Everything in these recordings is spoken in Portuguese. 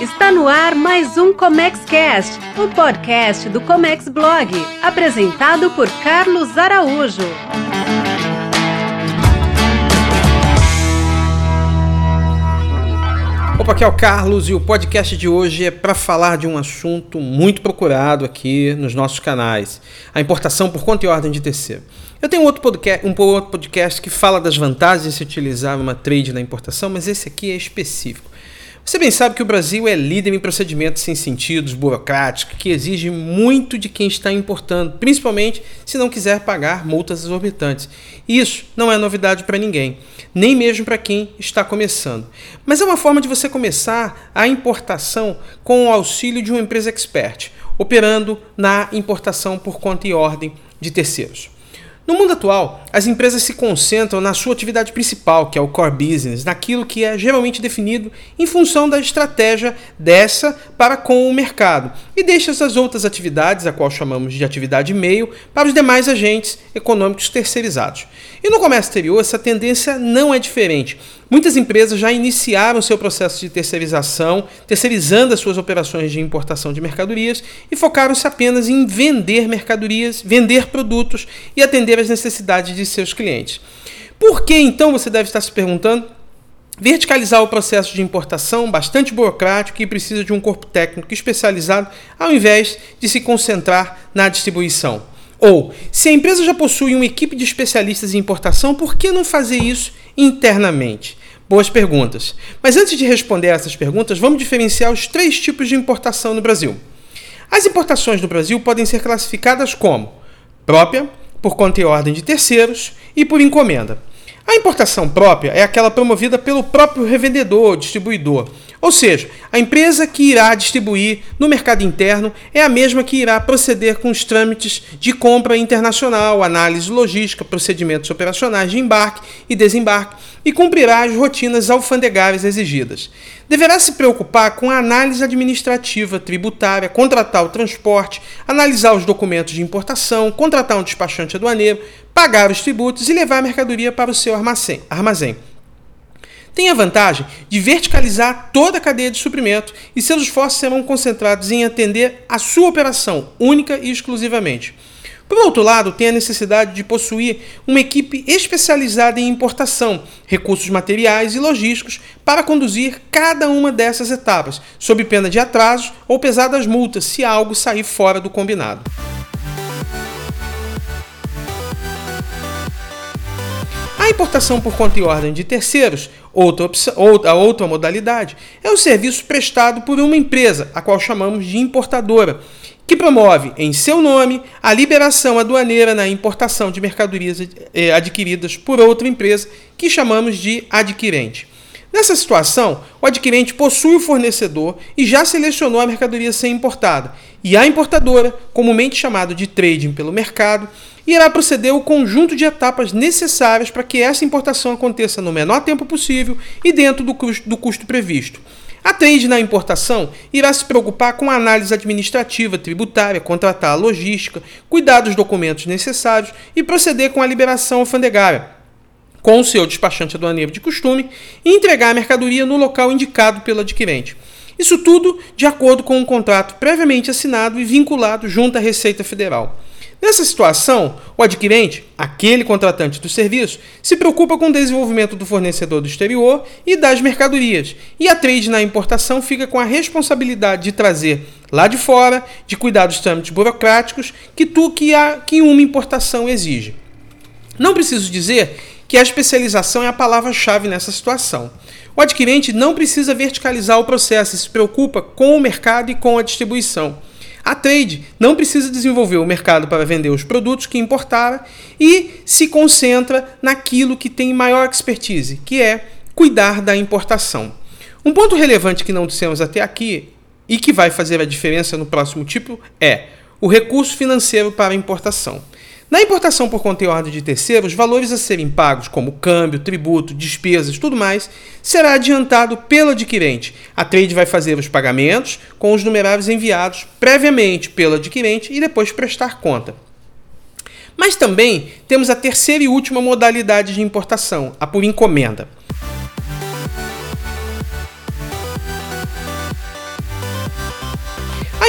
Está no ar mais um Comex Cast, o podcast do Comex Blog, apresentado por Carlos Araújo. Opa, aqui é o Carlos e o podcast de hoje é para falar de um assunto muito procurado aqui nos nossos canais: a importação por conta e ordem de terceiro. Eu tenho outro um outro podcast que fala das vantagens de se utilizar uma trade na importação, mas esse aqui é específico. Você bem sabe que o Brasil é líder em procedimentos sem sentidos, burocráticos, que exigem muito de quem está importando, principalmente se não quiser pagar multas exorbitantes. Isso não é novidade para ninguém, nem mesmo para quem está começando. Mas é uma forma de você começar a importação com o auxílio de uma empresa expert, operando na importação por conta e ordem de terceiros. No mundo atual, as empresas se concentram na sua atividade principal, que é o core business, naquilo que é geralmente definido em função da estratégia dessa para com o mercado, e deixa as outras atividades, a qual chamamos de atividade meio, para os demais agentes econômicos terceirizados. E no comércio exterior, essa tendência não é diferente. Muitas empresas já iniciaram seu processo de terceirização, terceirizando as suas operações de importação de mercadorias e focaram-se apenas em vender mercadorias, vender produtos e atender às necessidades de seus clientes. Por que então você deve estar se perguntando? Verticalizar o processo de importação, bastante burocrático e precisa de um corpo técnico especializado, ao invés de se concentrar na distribuição. Ou, se a empresa já possui uma equipe de especialistas em importação, por que não fazer isso internamente? Boas perguntas. Mas antes de responder essas perguntas, vamos diferenciar os três tipos de importação no Brasil. As importações no Brasil podem ser classificadas como própria, por conta e ordem de terceiros e por encomenda. A importação própria é aquela promovida pelo próprio revendedor ou distribuidor, ou seja, a empresa que irá distribuir no mercado interno é a mesma que irá proceder com os trâmites de compra internacional, análise logística, procedimentos operacionais de embarque e desembarque e cumprirá as rotinas alfandegárias exigidas. Deverá se preocupar com a análise administrativa, tributária, contratar o transporte, analisar os documentos de importação, contratar um despachante aduaneiro, pagar os tributos e levar a mercadoria para o seu armazém tem a vantagem de verticalizar toda a cadeia de suprimento e seus esforços serão concentrados em atender a sua operação única e exclusivamente. Por outro lado, tem a necessidade de possuir uma equipe especializada em importação, recursos materiais e logísticos para conduzir cada uma dessas etapas, sob pena de atrasos ou pesadas multas se algo sair fora do combinado. A importação por conta e ordem de terceiros, outra, outra, outra modalidade, é o serviço prestado por uma empresa, a qual chamamos de importadora, que promove em seu nome a liberação aduaneira na importação de mercadorias eh, adquiridas por outra empresa, que chamamos de adquirente. Nessa situação, o adquirente possui o fornecedor e já selecionou a mercadoria a ser importada, e a importadora, comumente chamado de trading pelo mercado, irá proceder o conjunto de etapas necessárias para que essa importação aconteça no menor tempo possível e dentro do custo, do custo previsto. A trade na importação irá se preocupar com a análise administrativa, tributária, contratar a logística, cuidar dos documentos necessários e proceder com a liberação alfandegária com o seu despachante aduaneiro de costume e entregar a mercadoria no local indicado pelo adquirente. Isso tudo de acordo com um contrato previamente assinado e vinculado junto à Receita Federal. Nessa situação, o adquirente, aquele contratante do serviço, se preocupa com o desenvolvimento do fornecedor do exterior e das mercadorias, e a trade na importação fica com a responsabilidade de trazer lá de fora, de cuidar dos trâmites burocráticos que, tu, que, a, que uma importação exige. Não preciso dizer que a especialização é a palavra-chave nessa situação. O adquirente não precisa verticalizar o processo e se preocupa com o mercado e com a distribuição. A trade não precisa desenvolver o mercado para vender os produtos que importara e se concentra naquilo que tem maior expertise, que é cuidar da importação. Um ponto relevante que não dissemos até aqui e que vai fazer a diferença no próximo tipo é o recurso financeiro para importação. Na importação por conta e ordem de terceiros, valores a serem pagos, como câmbio, tributo, despesas, tudo mais, será adiantado pelo adquirente. A trade vai fazer os pagamentos com os numerários enviados previamente pelo adquirente e depois prestar conta. Mas também temos a terceira e última modalidade de importação, a por encomenda.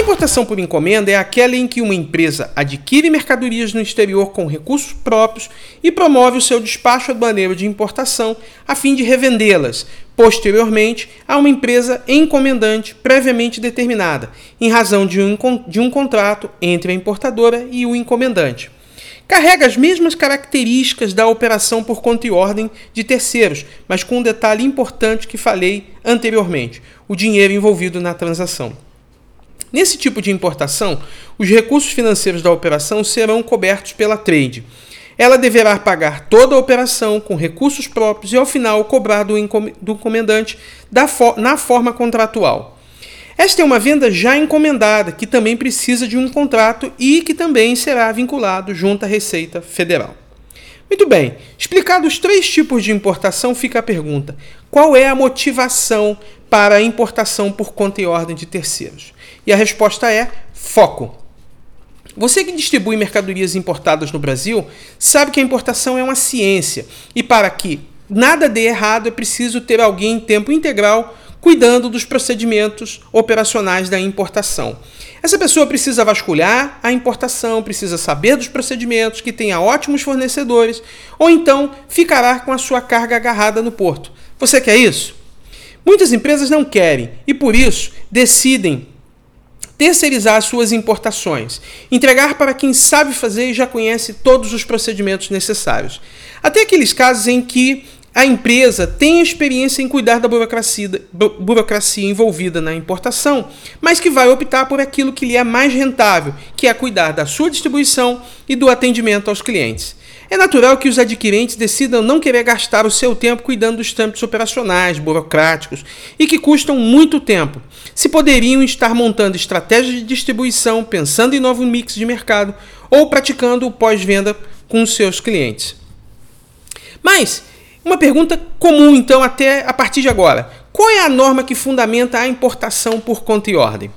Importação por encomenda é aquela em que uma empresa adquire mercadorias no exterior com recursos próprios e promove o seu despacho aduaneiro de importação a fim de revendê-las posteriormente a uma empresa encomendante previamente determinada, em razão de um, de um contrato entre a importadora e o encomendante carrega as mesmas características da operação por conta e ordem de terceiros, mas com um detalhe importante que falei anteriormente: o dinheiro envolvido na transação. Nesse tipo de importação, os recursos financeiros da operação serão cobertos pela trade. Ela deverá pagar toda a operação com recursos próprios e, ao final, cobrar do, encomendante na forma contratual. Esta é uma venda já encomendada, que também precisa de um contrato e que também será vinculado junto à Receita Federal. Muito bem, explicados os três tipos de importação, fica a pergunta: qual é a motivação para a importação por conta e ordem de terceiros? E a resposta é foco. Você que distribui mercadorias importadas no Brasil sabe que a importação é uma ciência e para que nada dê errado é preciso ter alguém em tempo integral cuidando dos procedimentos operacionais da importação. Essa pessoa precisa vasculhar a importação, precisa saber dos procedimentos, que tenha ótimos fornecedores, ou então ficará com a sua carga agarrada no porto. Você quer isso? Muitas empresas não querem e por isso decidem terceirizar suas importações, entregar para quem sabe fazer e já conhece todos os procedimentos necessários. Até aqueles casos em que a empresa tem experiência em cuidar da burocracia, burocracia envolvida na importação, mas que vai optar por aquilo que lhe é mais rentável, que é cuidar da sua distribuição e do atendimento aos clientes. É natural que os adquirentes decidam não querer gastar o seu tempo cuidando dos trâmites operacionais, burocráticos e que custam muito tempo, se poderiam estar montando estratégias de distribuição, pensando em novo mix de mercado ou praticando o pós-venda com seus clientes. Mas uma pergunta comum, então, até a partir de agora: qual é a norma que fundamenta a importação por conta e ordem?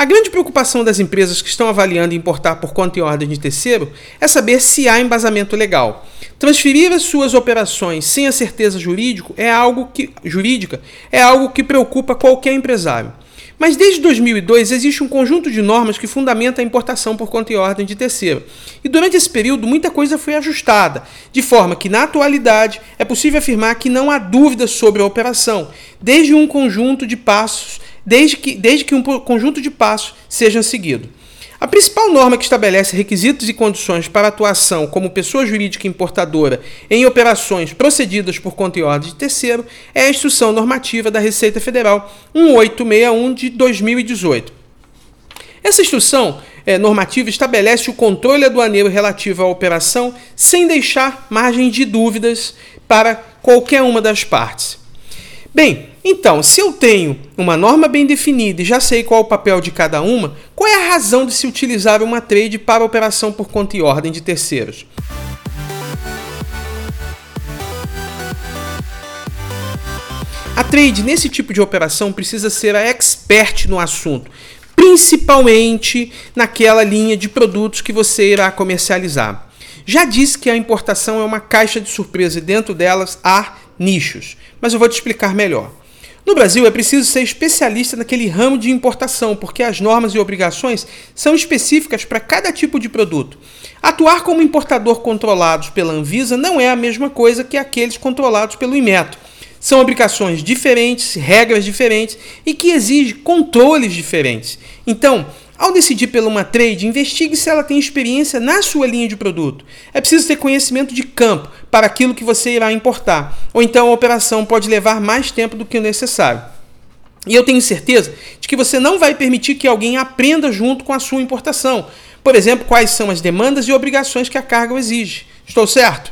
A grande preocupação das empresas que estão avaliando importar por conta e ordem de terceiro é saber se há embasamento legal. Transferir as suas operações sem a certeza jurídico é algo que, jurídica é algo que preocupa qualquer empresário. Mas desde 2002 existe um conjunto de normas que fundamenta a importação por conta e ordem de terceiro. E durante esse período muita coisa foi ajustada, de forma que na atualidade é possível afirmar que não há dúvidas sobre a operação, desde um conjunto de passos, desde que, desde que um conjunto de passos seja seguido. A principal norma que estabelece requisitos e condições para atuação como pessoa jurídica importadora em operações procedidas por conta e ordem de terceiro é a Instrução Normativa da Receita Federal 1861 de 2018. Essa instrução é, normativa estabelece o controle aduaneiro relativo à operação sem deixar margem de dúvidas para qualquer uma das partes. Bem, então, se eu tenho uma norma bem definida e já sei qual é o papel de cada uma, qual é a razão de se utilizar uma trade para operação por conta e ordem de terceiros? A trade nesse tipo de operação precisa ser a expert no assunto, principalmente naquela linha de produtos que você irá comercializar. Já disse que a importação é uma caixa de surpresa e dentro delas há nichos, mas eu vou te explicar melhor. No Brasil é preciso ser especialista naquele ramo de importação, porque as normas e obrigações são específicas para cada tipo de produto. Atuar como importador controlados pela Anvisa não é a mesma coisa que aqueles controlados pelo Inmetro. São obrigações diferentes, regras diferentes e que exigem controles diferentes. Então, ao decidir pela uma trade, investigue se ela tem experiência na sua linha de produto. É preciso ter conhecimento de campo para aquilo que você irá importar, ou então a operação pode levar mais tempo do que o necessário. E eu tenho certeza de que você não vai permitir que alguém aprenda junto com a sua importação. Por exemplo, quais são as demandas e obrigações que a carga exige. Estou certo?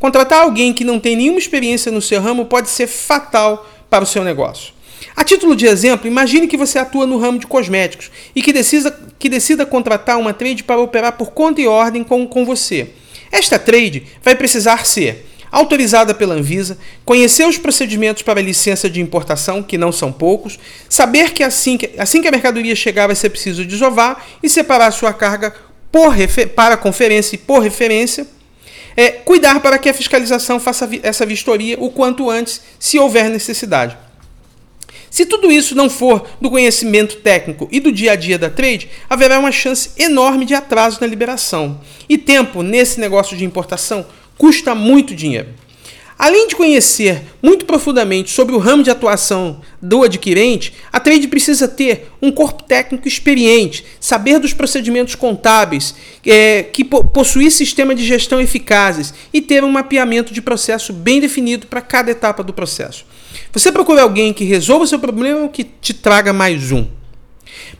Contratar alguém que não tem nenhuma experiência no seu ramo pode ser fatal para o seu negócio. A título de exemplo, imagine que você atua no ramo de cosméticos e que decida, que decida contratar uma trade para operar por conta e ordem com, com você. Esta trade vai precisar ser autorizada pela Anvisa, conhecer os procedimentos para a licença de importação, que não são poucos, saber que assim que, assim que a mercadoria chegar vai ser preciso desovar e separar sua carga por para conferência e por referência, é, cuidar para que a fiscalização faça essa vistoria o quanto antes, se houver necessidade. Se tudo isso não for do conhecimento técnico e do dia a dia da trade, haverá uma chance enorme de atraso na liberação. E tempo nesse negócio de importação custa muito dinheiro. Além de conhecer muito profundamente sobre o ramo de atuação do adquirente, a trade precisa ter um corpo técnico experiente, saber dos procedimentos contábeis, é, que po possuir sistema de gestão eficazes e ter um mapeamento de processo bem definido para cada etapa do processo. Você procura alguém que resolva seu problema ou que te traga mais um.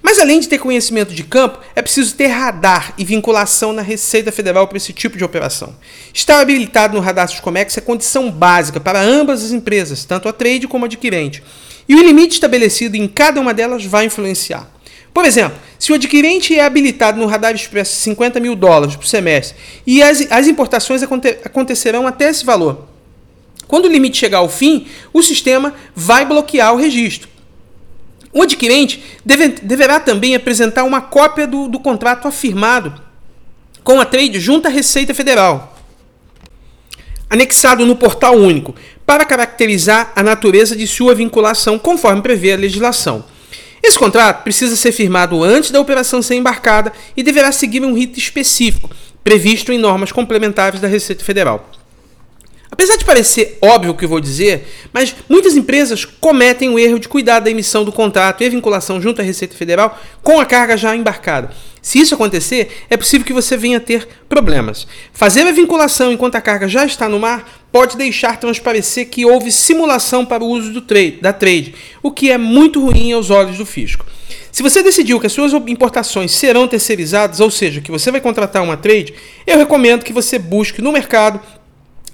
Mas além de ter conhecimento de campo, é preciso ter radar e vinculação na Receita Federal para esse tipo de operação. Estar habilitado no radar Comex é condição básica para ambas as empresas, tanto a trade como a adquirente. E o limite estabelecido em cada uma delas vai influenciar. Por exemplo, se o adquirente é habilitado no Radar Express 50 mil dólares por semestre e as, as importações aconte acontecerão até esse valor, quando o limite chegar ao fim, o sistema vai bloquear o registro. O adquirente deve, deverá também apresentar uma cópia do, do contrato afirmado com a trade junto à Receita Federal, anexado no portal único, para caracterizar a natureza de sua vinculação conforme prevê a legislação. Esse contrato precisa ser firmado antes da operação ser embarcada e deverá seguir um rito específico, previsto em normas complementares da Receita Federal. Apesar de parecer óbvio o que vou dizer, mas muitas empresas cometem o erro de cuidar da emissão do contrato e vinculação junto à Receita Federal com a carga já embarcada. Se isso acontecer, é possível que você venha a ter problemas. Fazer a vinculação enquanto a carga já está no mar pode deixar transparecer que houve simulação para o uso do trade, da trade, o que é muito ruim aos olhos do fisco. Se você decidiu que as suas importações serão terceirizadas, ou seja, que você vai contratar uma trade, eu recomendo que você busque no mercado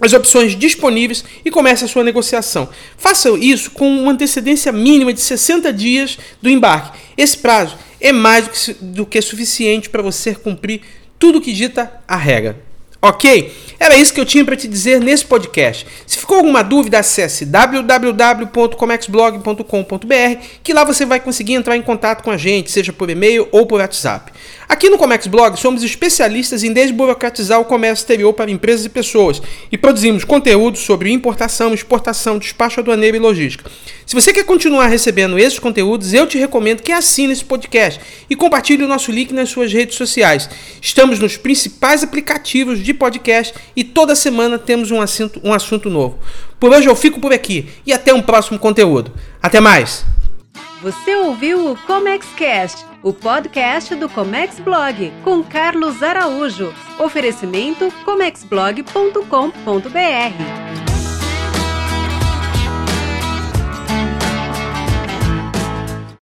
as opções disponíveis e comece a sua negociação. Faça isso com uma antecedência mínima de 60 dias do embarque. Esse prazo é mais do que, suficiente para você cumprir tudo que dita a regra. Ok? Era isso que eu tinha para te dizer nesse podcast. Se ficou alguma dúvida, acesse www.comexblog.com.br, que lá você vai conseguir entrar em contato com a gente, seja por e-mail ou por WhatsApp. Aqui no Comex Blog somos especialistas em desburocratizar o comércio exterior para empresas e pessoas e produzimos conteúdo sobre importação, exportação, despacho aduaneiro e logística. Se você quer continuar recebendo esses conteúdos, eu te recomendo que assine esse podcast e compartilhe o nosso link nas suas redes sociais. Estamos nos principais aplicativos de podcast e toda semana temos um assunto, um assunto novo. Por hoje eu fico por aqui e até um próximo conteúdo. Até mais! Você ouviu o ComexCast, o podcast do Comex Blog, com Carlos Araújo. Oferecimento comexblog.com.br.